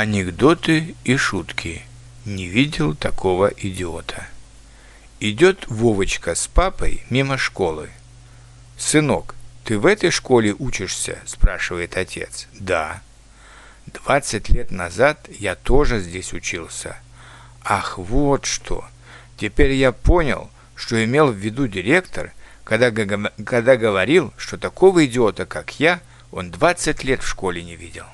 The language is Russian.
Анекдоты и шутки. Не видел такого идиота. Идет Вовочка с папой мимо школы. «Сынок, ты в этой школе учишься?» – спрашивает отец. «Да». «Двадцать лет назад я тоже здесь учился». «Ах, вот что! Теперь я понял, что имел в виду директор, когда, когда говорил, что такого идиота, как я, он двадцать лет в школе не видел».